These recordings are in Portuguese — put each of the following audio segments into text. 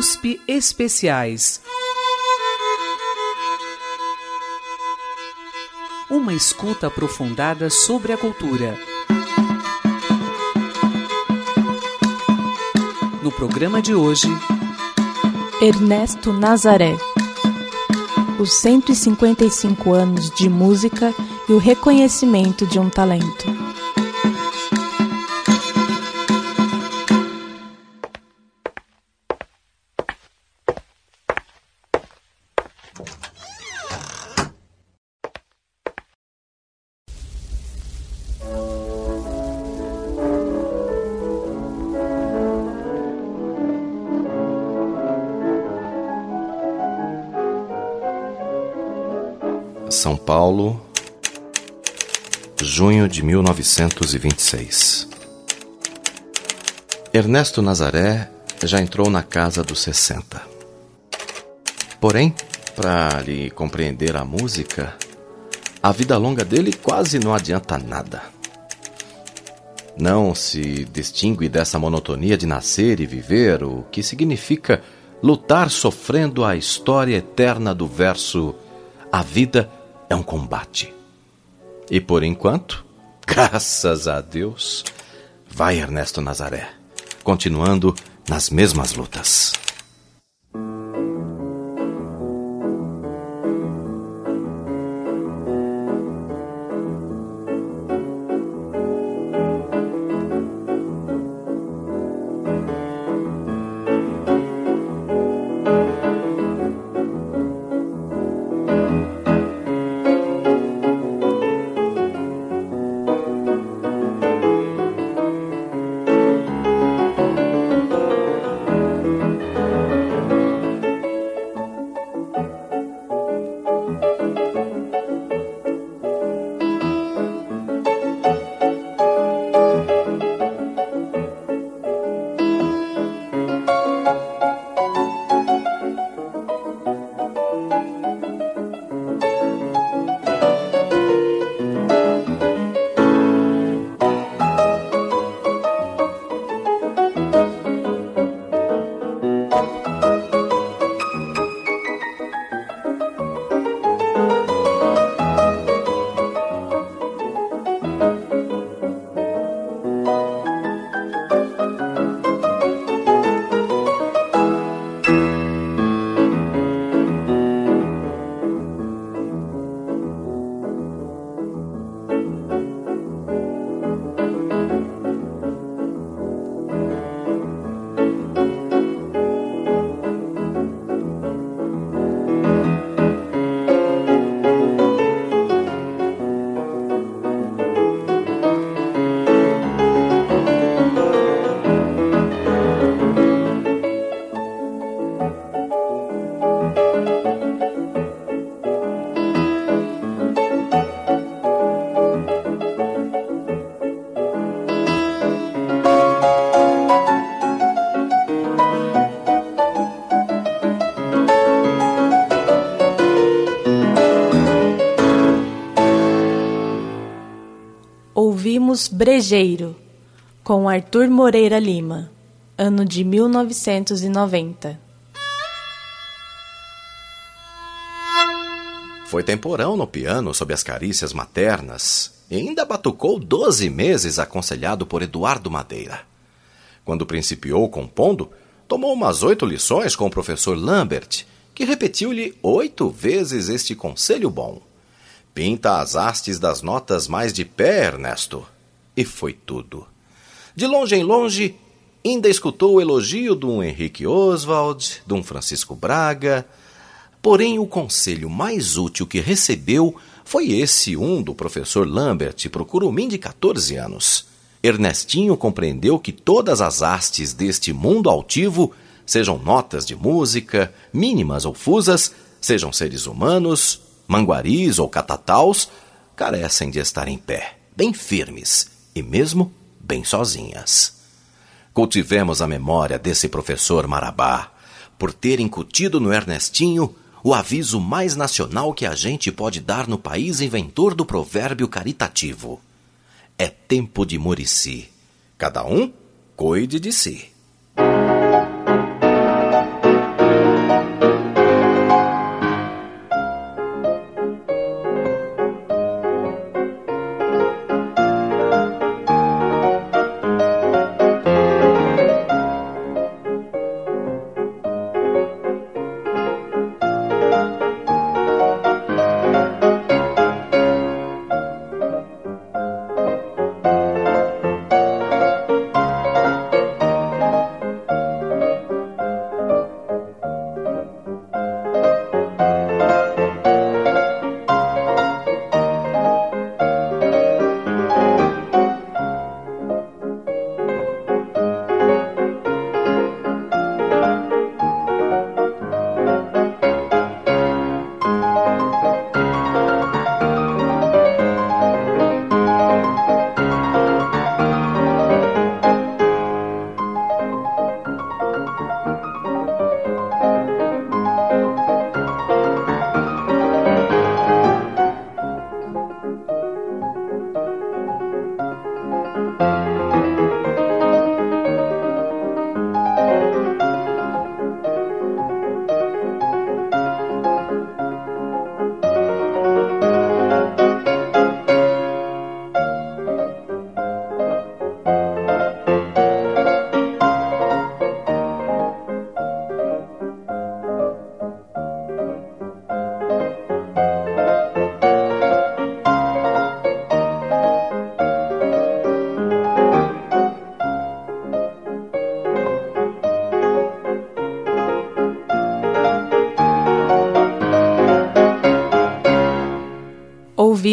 USP Especiais. Uma escuta aprofundada sobre a cultura. No programa de hoje, Ernesto Nazaré. Os 155 anos de música e o reconhecimento de um talento. Paulo, junho de 1926. Ernesto Nazaré já entrou na casa dos 60. Porém, para lhe compreender a música, a vida longa dele quase não adianta nada. Não se distingue dessa monotonia de nascer e viver, o que significa lutar sofrendo a história eterna do verso A vida é um combate. E por enquanto, graças a Deus, vai Ernesto Nazaré, continuando nas mesmas lutas. Ouvimos Brejeiro, com Arthur Moreira Lima, ano de 1990. Foi temporão no piano sob as carícias maternas e ainda batucou doze meses aconselhado por Eduardo Madeira. Quando principiou compondo, tomou umas oito lições com o professor Lambert, que repetiu-lhe oito vezes este conselho bom. Pinta as hastes das notas mais de pé, Ernesto. E foi tudo. De longe em longe, ainda escutou o elogio de um Henrique Oswald, de um Francisco Braga. Porém, o conselho mais útil que recebeu foi esse um do professor Lambert para de 14 anos. Ernestinho compreendeu que todas as hastes deste mundo altivo, sejam notas de música, mínimas ou fusas, sejam seres humanos, manguaris ou catataus, carecem de estar em pé, bem firmes e mesmo bem sozinhas. Cultivemos a memória desse professor Marabá, por ter incutido no Ernestinho o aviso mais nacional que a gente pode dar no país inventor do provérbio caritativo. É tempo de Murici. Cada um cuide de si.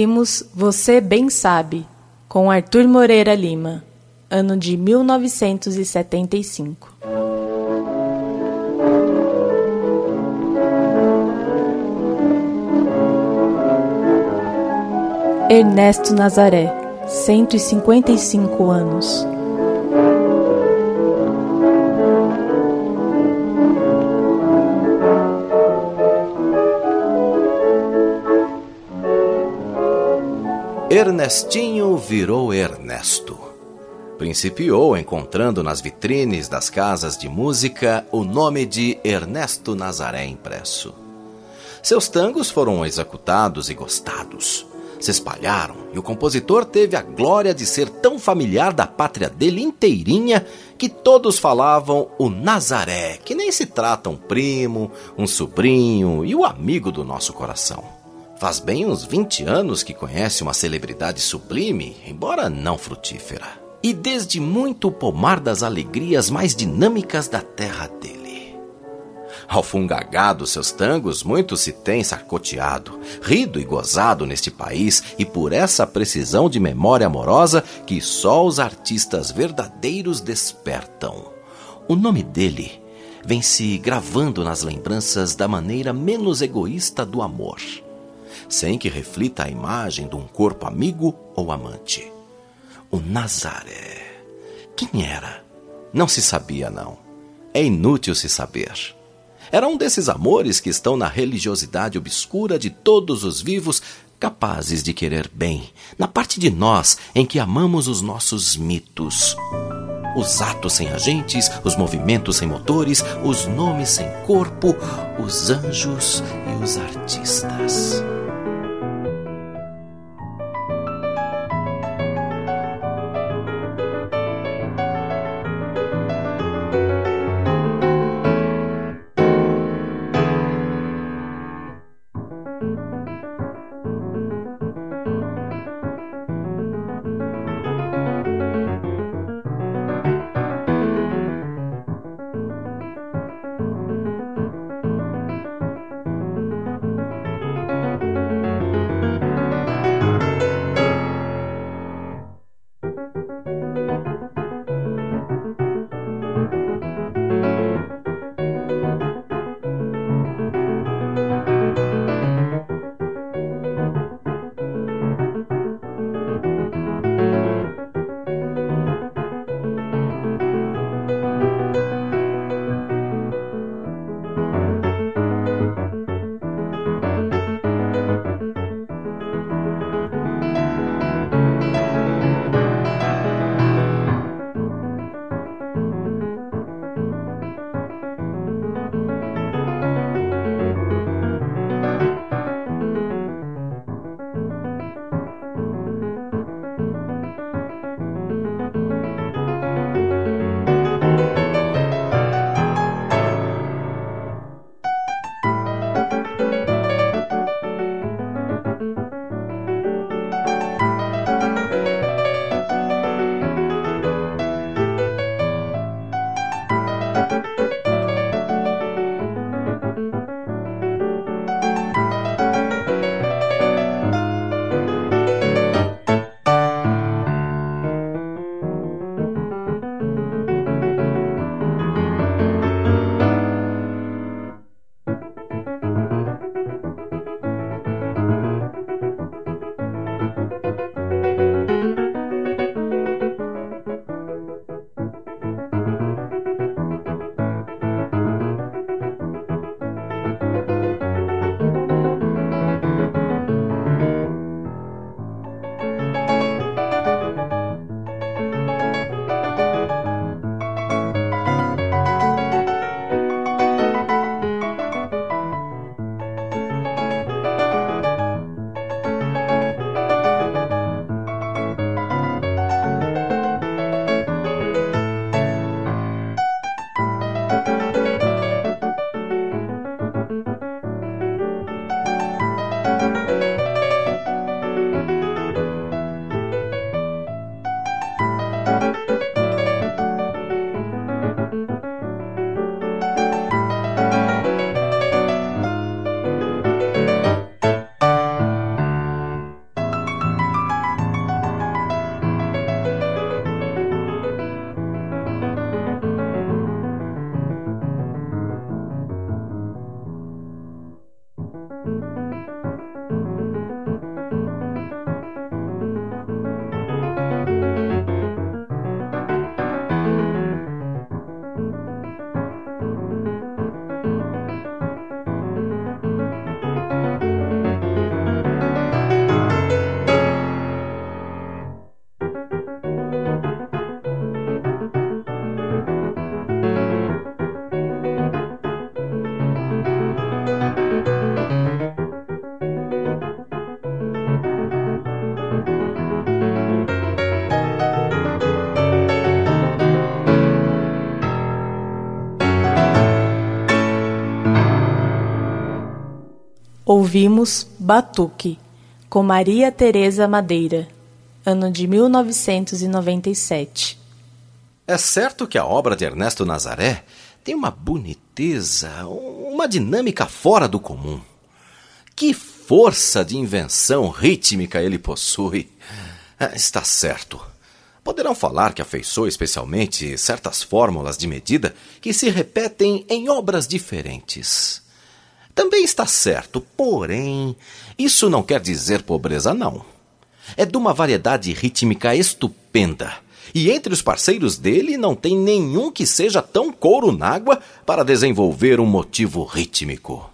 Ouvimos Você Bem Sabe, com Arthur Moreira Lima, ano de 1975. Ernesto Nazaré, 155 anos. Ernestinho virou Ernesto. Principiou encontrando nas vitrines das casas de música o nome de Ernesto Nazaré impresso. Seus tangos foram executados e gostados. Se espalharam e o compositor teve a glória de ser tão familiar da pátria dele inteirinha que todos falavam o Nazaré, que nem se trata um primo, um sobrinho e o amigo do nosso coração. Faz bem uns 20 anos que conhece uma celebridade sublime, embora não frutífera. E desde muito o pomar das alegrias mais dinâmicas da terra dele. Ao fungagado seus tangos, muito se tem sarcoteado, rido e gozado neste país, e por essa precisão de memória amorosa que só os artistas verdadeiros despertam. O nome dele vem se gravando nas lembranças da maneira menos egoísta do amor sem que reflita a imagem de um corpo amigo ou amante. O Nazaré. Quem era? Não se sabia, não. É inútil se saber. Era um desses amores que estão na religiosidade obscura de todos os vivos, capazes de querer bem, na parte de nós em que amamos os nossos mitos. Os atos sem agentes, os movimentos sem motores, os nomes sem corpo, os anjos e os artistas. Ouvimos Batuque, com Maria Tereza Madeira, ano de 1997. É certo que a obra de Ernesto Nazaré tem uma boniteza, uma dinâmica fora do comum. Que força de invenção rítmica ele possui. Ah, está certo. Poderão falar que afeiçoa especialmente certas fórmulas de medida que se repetem em obras diferentes. Também está certo, porém, isso não quer dizer pobreza, não. É de uma variedade rítmica estupenda. E entre os parceiros dele não tem nenhum que seja tão couro nágua para desenvolver um motivo rítmico.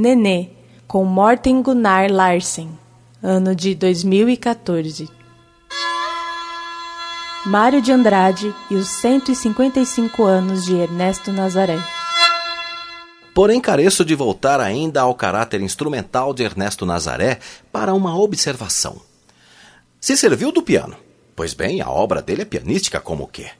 Nenê, com Morten Gunnar Larsen, ano de 2014. Mário de Andrade e os 155 anos de Ernesto Nazaré. Porém, careço de voltar ainda ao caráter instrumental de Ernesto Nazaré para uma observação. Se serviu do piano. Pois bem, a obra dele é pianística como o quê?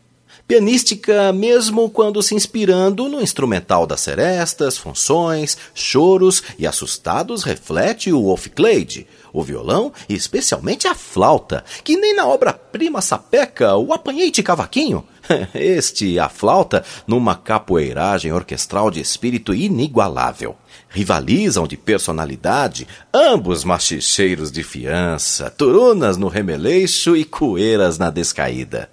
Pianística mesmo quando se inspirando no instrumental das serestas, funções, choros e assustados reflete o Wolfclade, o violão e especialmente a flauta, que nem na obra-prima sapeca o apanhei de cavaquinho. Este, a flauta, numa capoeiragem orquestral de espírito inigualável. Rivalizam de personalidade ambos machicheiros de fiança, turunas no remeleixo e coeiras na descaída.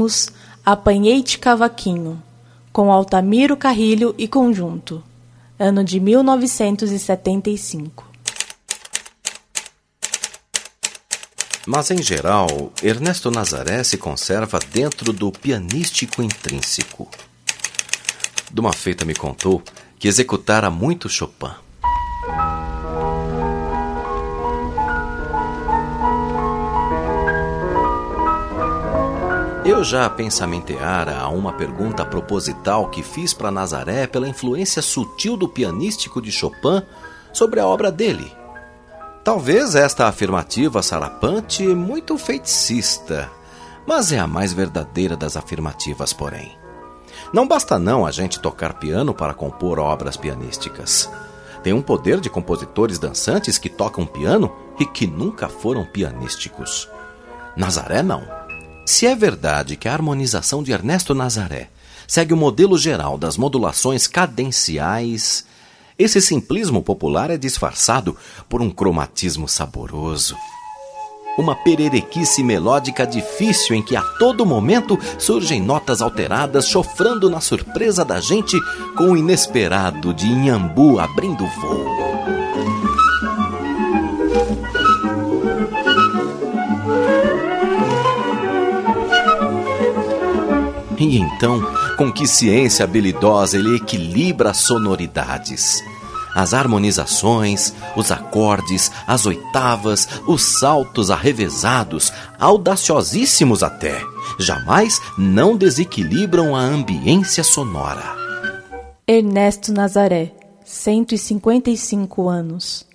Ouvimos Apanhei-te Cavaquinho, com Altamiro Carrilho e Conjunto, ano de 1975. Mas, em geral, Ernesto Nazaré se conserva dentro do pianístico intrínseco. Duma feita me contou que executara muito Chopin. Eu já pensamenteara a uma pergunta proposital que fiz para Nazaré pela influência sutil do pianístico de Chopin sobre a obra dele. Talvez esta afirmativa sarapante muito feticista, mas é a mais verdadeira das afirmativas, porém. Não basta não a gente tocar piano para compor obras pianísticas. Tem um poder de compositores dançantes que tocam piano e que nunca foram pianísticos. Nazaré não. Se é verdade que a harmonização de Ernesto Nazaré segue o modelo geral das modulações cadenciais, esse simplismo popular é disfarçado por um cromatismo saboroso uma pererequice melódica difícil em que a todo momento surgem notas alteradas, chofrando na surpresa da gente com o inesperado de Inhambu abrindo voo. E então, com que ciência habilidosa ele equilibra sonoridades as harmonizações, os acordes, as oitavas, os saltos arrevesados, audaciosíssimos até, jamais não desequilibram a ambiência sonora. Ernesto Nazaré, 155 anos.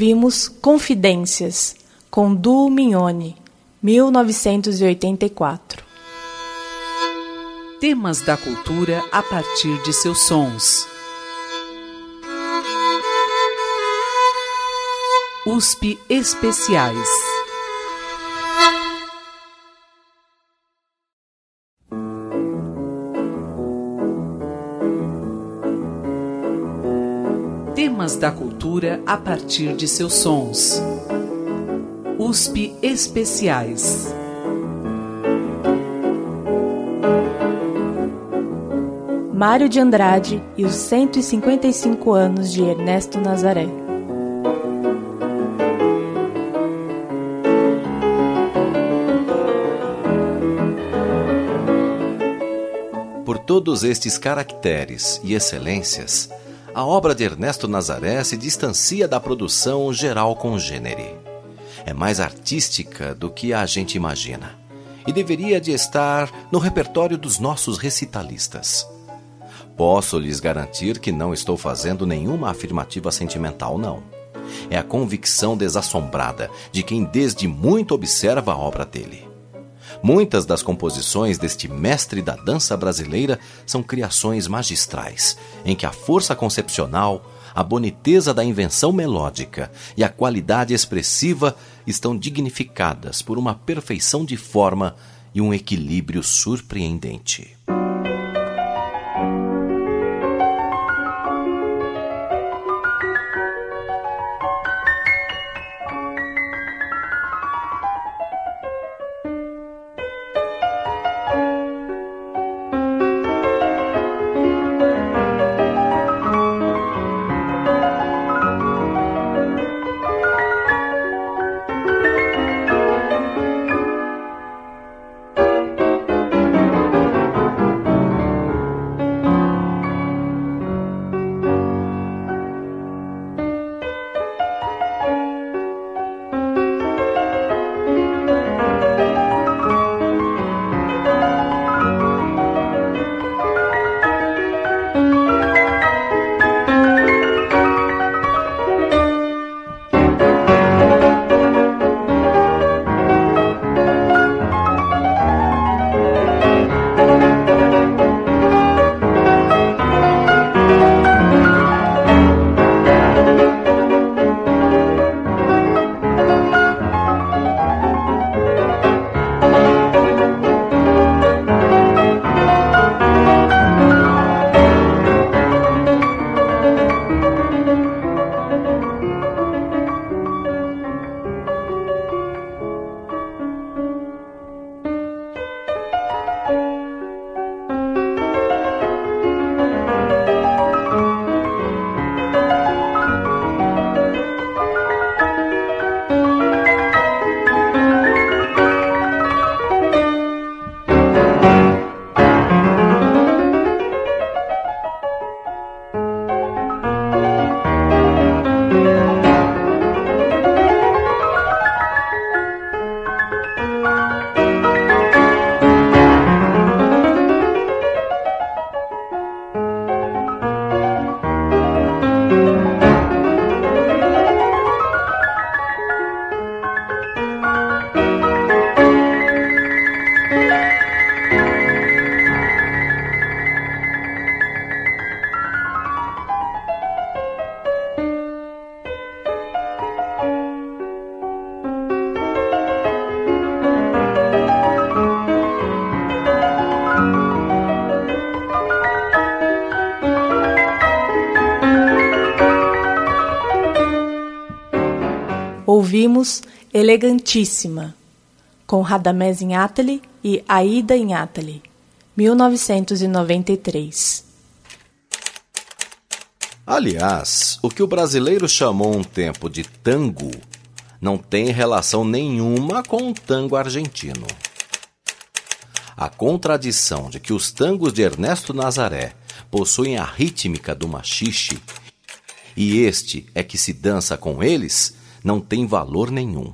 Ouvimos Confidências, com Duo Mignone, 1984. Temas da cultura a partir de seus sons. USP Especiais. Temas da cultura a partir de seus sons. USP Especiais. Mário de Andrade e os 155 anos de Ernesto Nazaré. Por todos estes caracteres e excelências, a obra de Ernesto Nazaré se distancia da produção geral congênere. É mais artística do que a gente imagina e deveria de estar no repertório dos nossos recitalistas. Posso lhes garantir que não estou fazendo nenhuma afirmativa sentimental, não. É a convicção desassombrada de quem desde muito observa a obra dele. Muitas das composições deste mestre da dança brasileira são criações magistrais, em que a força concepcional, a boniteza da invenção melódica e a qualidade expressiva estão dignificadas por uma perfeição de forma e um equilíbrio surpreendente. Elegantíssima, com Radamés Inátali e Aida Inátali, 1993. Aliás, o que o brasileiro chamou um tempo de tango não tem relação nenhuma com o tango argentino. A contradição de que os tangos de Ernesto Nazaré possuem a rítmica do machixe e este é que se dança com eles não tem valor nenhum.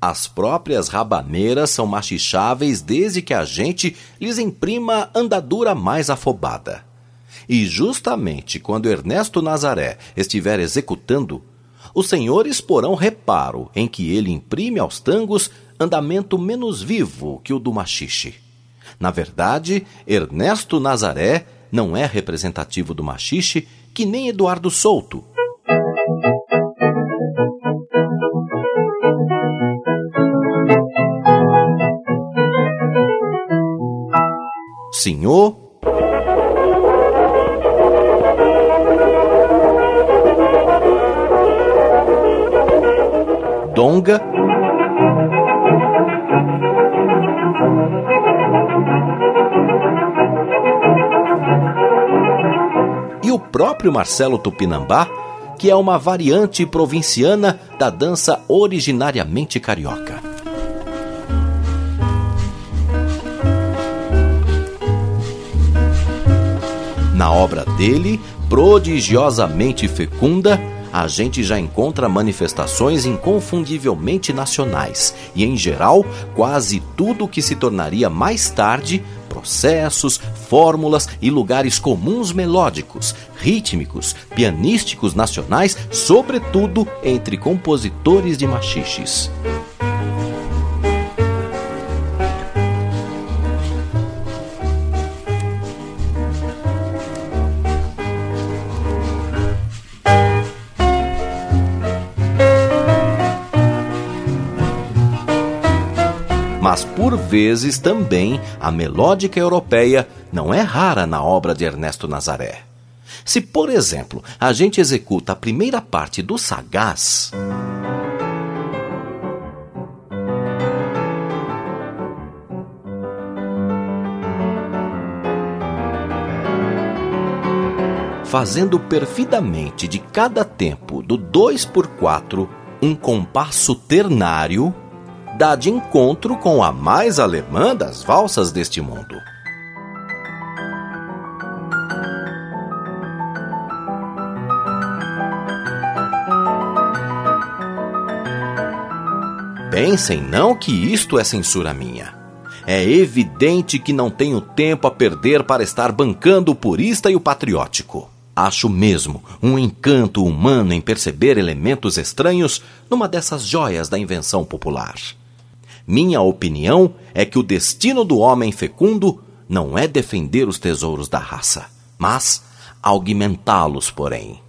As próprias rabaneiras são machicháveis desde que a gente lhes imprima andadura mais afobada. E justamente quando Ernesto Nazaré estiver executando, os senhores porão reparo em que ele imprime aos tangos andamento menos vivo que o do machixe. Na verdade, Ernesto Nazaré não é representativo do machixe que nem Eduardo Souto. Senhor Donga e o próprio Marcelo Tupinambá, que é uma variante provinciana da dança originariamente carioca. Na obra dele, prodigiosamente fecunda, a gente já encontra manifestações inconfundivelmente nacionais e, em geral, quase tudo o que se tornaria mais tarde processos, fórmulas e lugares comuns melódicos, rítmicos, pianísticos nacionais, sobretudo entre compositores de machiches. Por vezes também a melódica europeia não é rara na obra de Ernesto Nazaré. Se, por exemplo, a gente executa a primeira parte do Sagaz. Fazendo perfidamente de cada tempo do 2 por 4 um compasso ternário, dá de encontro com a mais alemã das valsas deste mundo. Pensem não que isto é censura minha. É evidente que não tenho tempo a perder para estar bancando o purista e o patriótico. Acho mesmo um encanto humano em perceber elementos estranhos numa dessas joias da invenção popular. Minha opinião é que o destino do homem fecundo não é defender os tesouros da raça, mas augmentá-los, porém.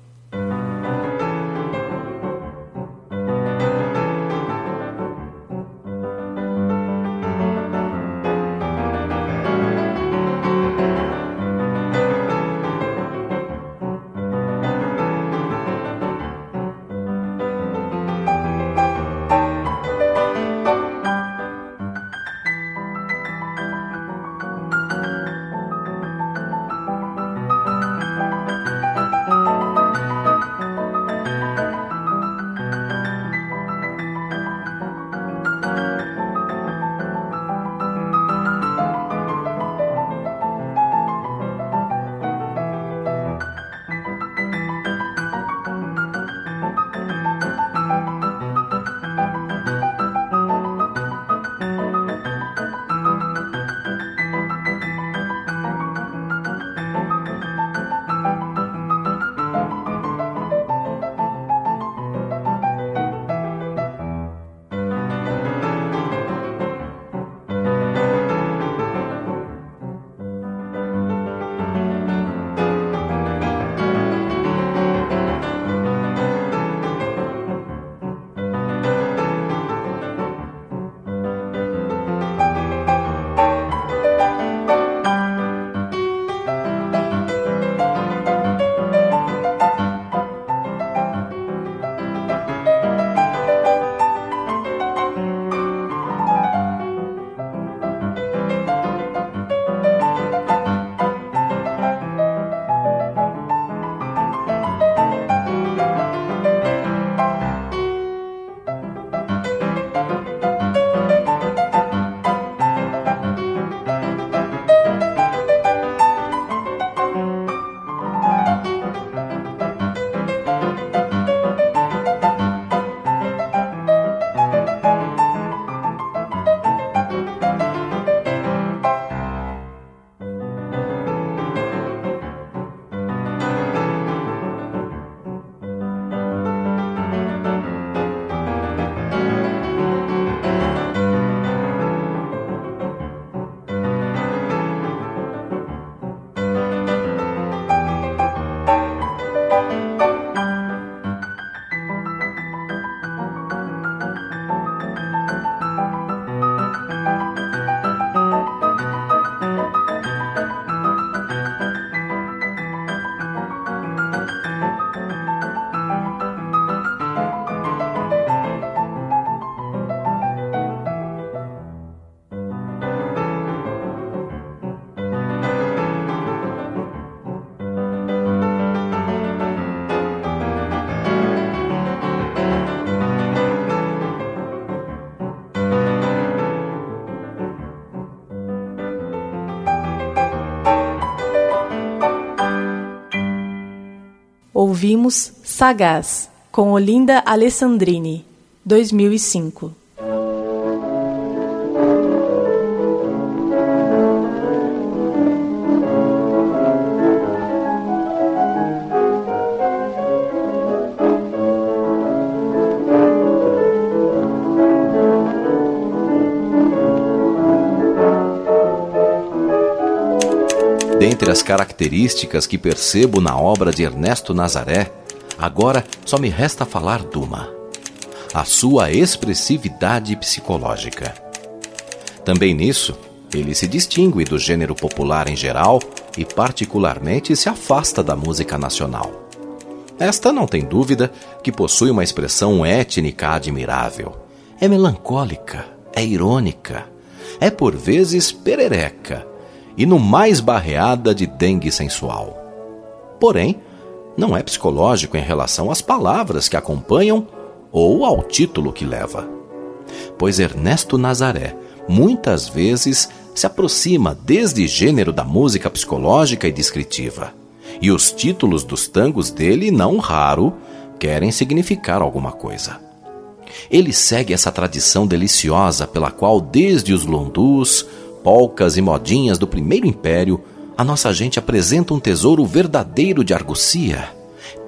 Ouvimos Sagaz, com Olinda Alessandrini, 2005. Características que percebo na obra de Ernesto Nazaré, agora só me resta falar de uma: a sua expressividade psicológica. Também nisso, ele se distingue do gênero popular em geral e, particularmente, se afasta da música nacional. Esta não tem dúvida que possui uma expressão étnica admirável. É melancólica, é irônica, é por vezes perereca e no mais barreada de dengue sensual. Porém, não é psicológico em relação às palavras que acompanham ou ao título que leva. Pois Ernesto Nazaré muitas vezes se aproxima desde gênero da música psicológica e descritiva. E os títulos dos tangos dele, não raro, querem significar alguma coisa. Ele segue essa tradição deliciosa pela qual, desde os lundus, polcas e modinhas do primeiro império, a nossa gente apresenta um tesouro verdadeiro de argocia,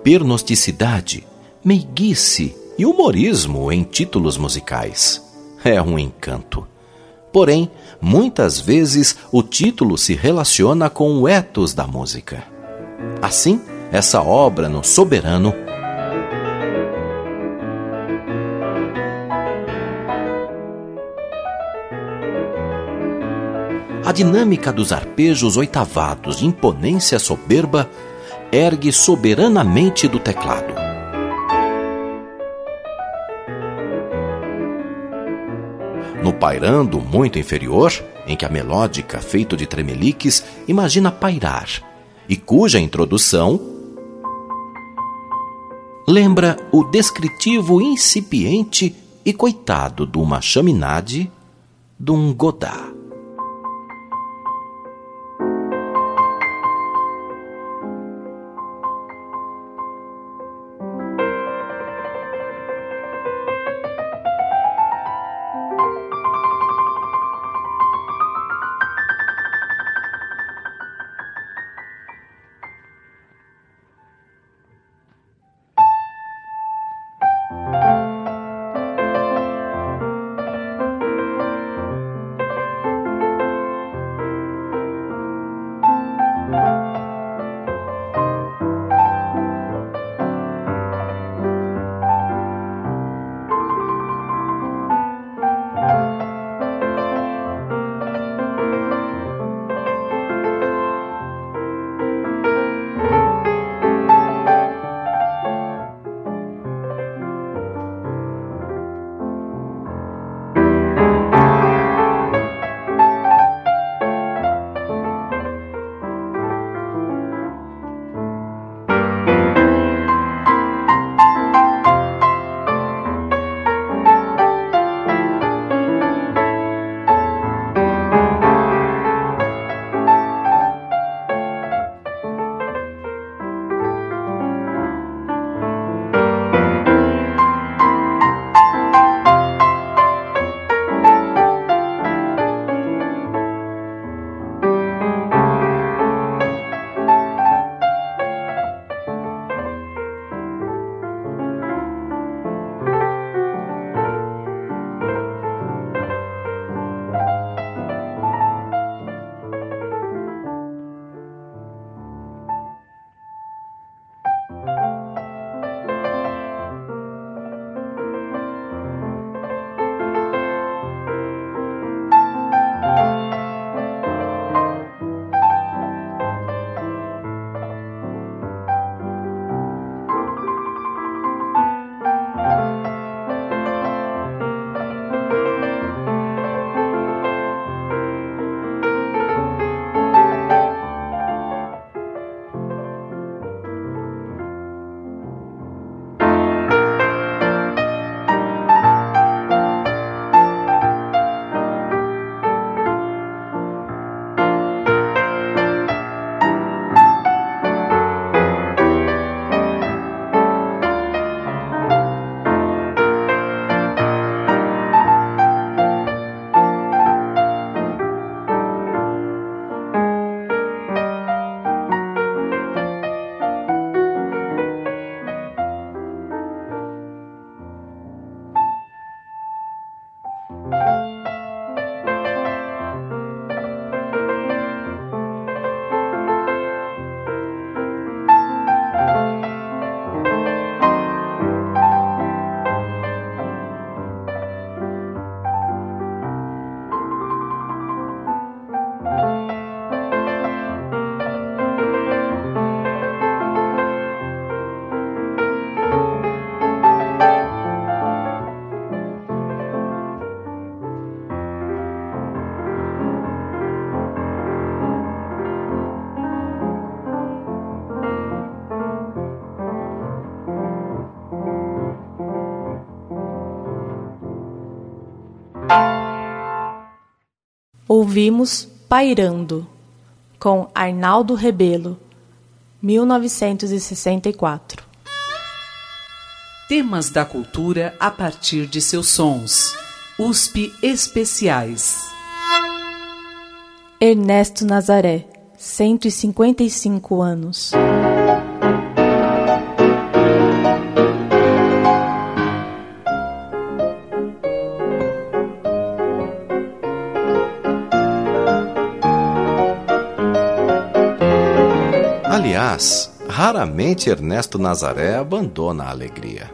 pernosticidade, meiguice e humorismo em títulos musicais. É um encanto. Porém, muitas vezes o título se relaciona com o ethos da música. Assim, essa obra no Soberano A dinâmica dos arpejos oitavados de imponência soberba ergue soberanamente do teclado. No pairando muito inferior, em que a melódica, feito de tremeliques, imagina pairar, e cuja introdução lembra o descritivo incipiente e coitado de uma chaminade de um Godard. Ouvimos Pairando, com Arnaldo Rebelo, 1964. Temas da cultura a partir de seus sons. USP Especiais. Ernesto Nazaré, 155 anos. Aliás, raramente Ernesto Nazaré abandona a alegria.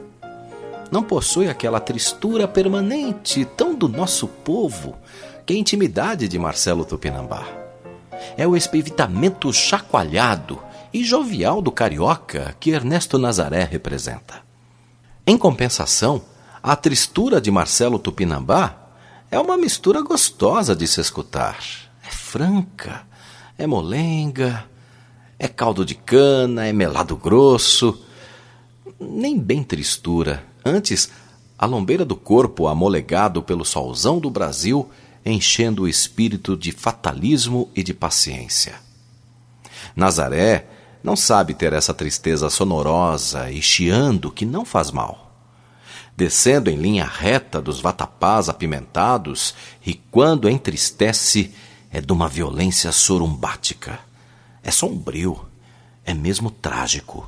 Não possui aquela tristura permanente tão do nosso povo que a intimidade de Marcelo Tupinambá. É o espivitamento chacoalhado e jovial do carioca que Ernesto Nazaré representa. Em compensação, a tristura de Marcelo Tupinambá é uma mistura gostosa de se escutar. É franca, é molenga, é caldo de cana, é melado grosso. Nem bem tristura. Antes, a lombeira do corpo amolegado pelo solzão do Brasil, enchendo o espírito de fatalismo e de paciência. Nazaré não sabe ter essa tristeza sonorosa e chiando que não faz mal. Descendo em linha reta dos vatapás apimentados, e quando entristece, é de uma violência sorumbática é sombrio, é mesmo trágico.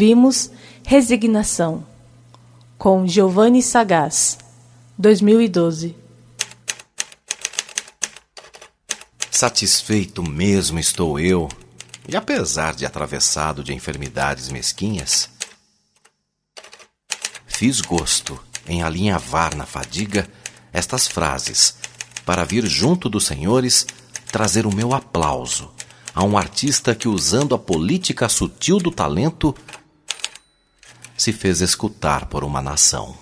Ouvimos Resignação, com Giovanni Sagaz, 2012. Satisfeito mesmo estou eu, e apesar de atravessado de enfermidades mesquinhas, fiz gosto em alinhavar na fadiga estas frases, para vir junto dos senhores trazer o meu aplauso a um artista que, usando a política sutil do talento, se fez escutar por uma nação.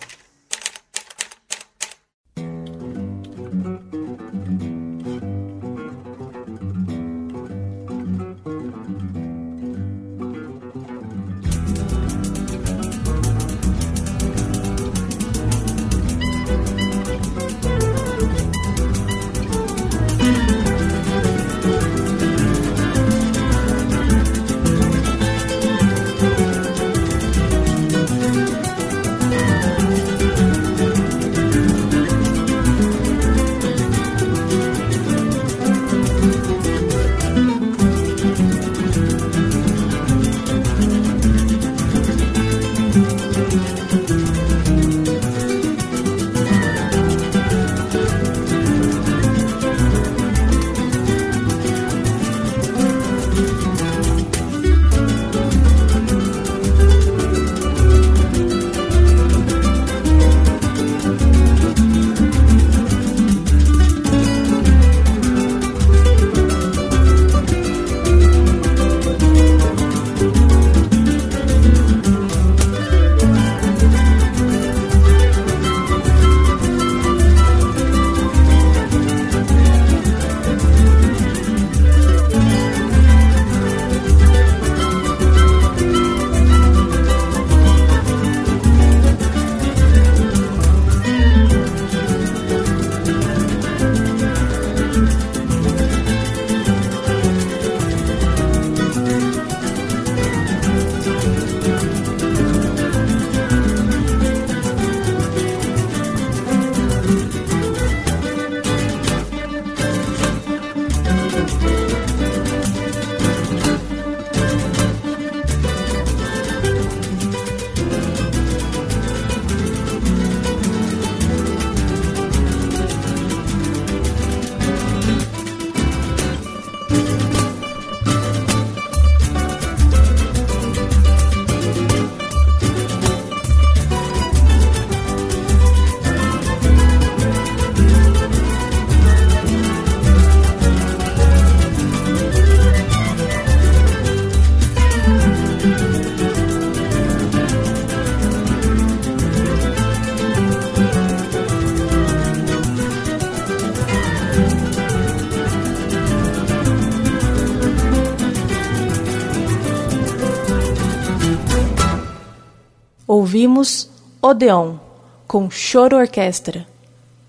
Ouvimos Odeon, com Choro Orquestra,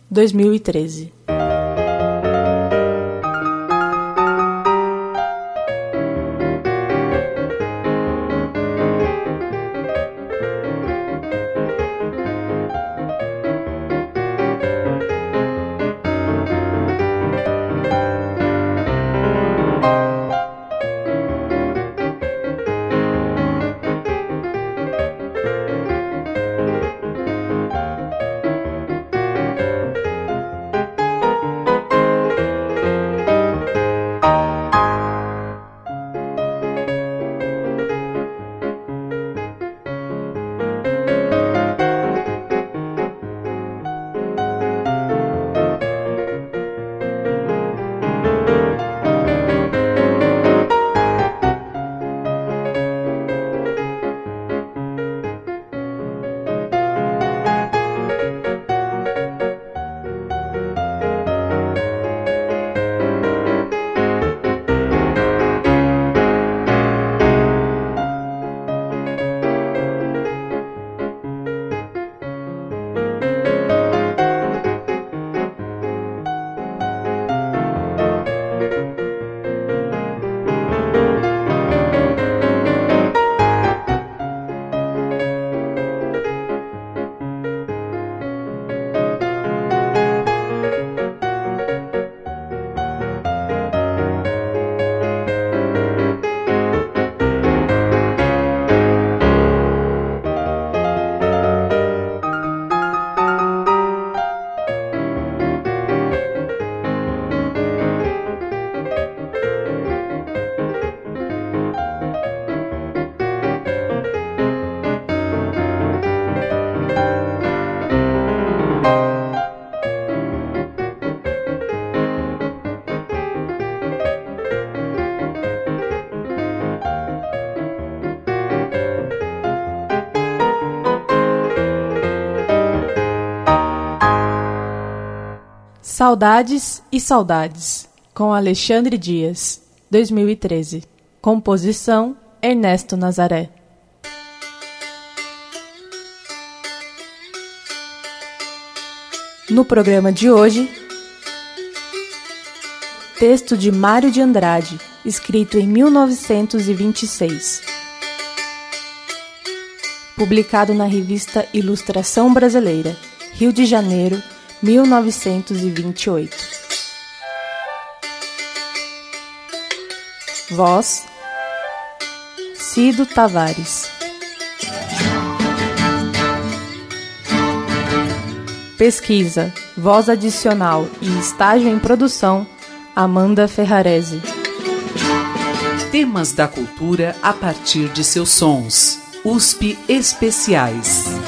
2013. Saudades e Saudades, com Alexandre Dias, 2013. Composição Ernesto Nazaré. No programa de hoje, texto de Mário de Andrade, escrito em 1926. Publicado na revista Ilustração Brasileira, Rio de Janeiro, 1928. Voz Cido Tavares. Pesquisa, voz adicional e estágio em produção, Amanda Ferrarese. Temas da cultura a partir de seus sons. USP Especiais.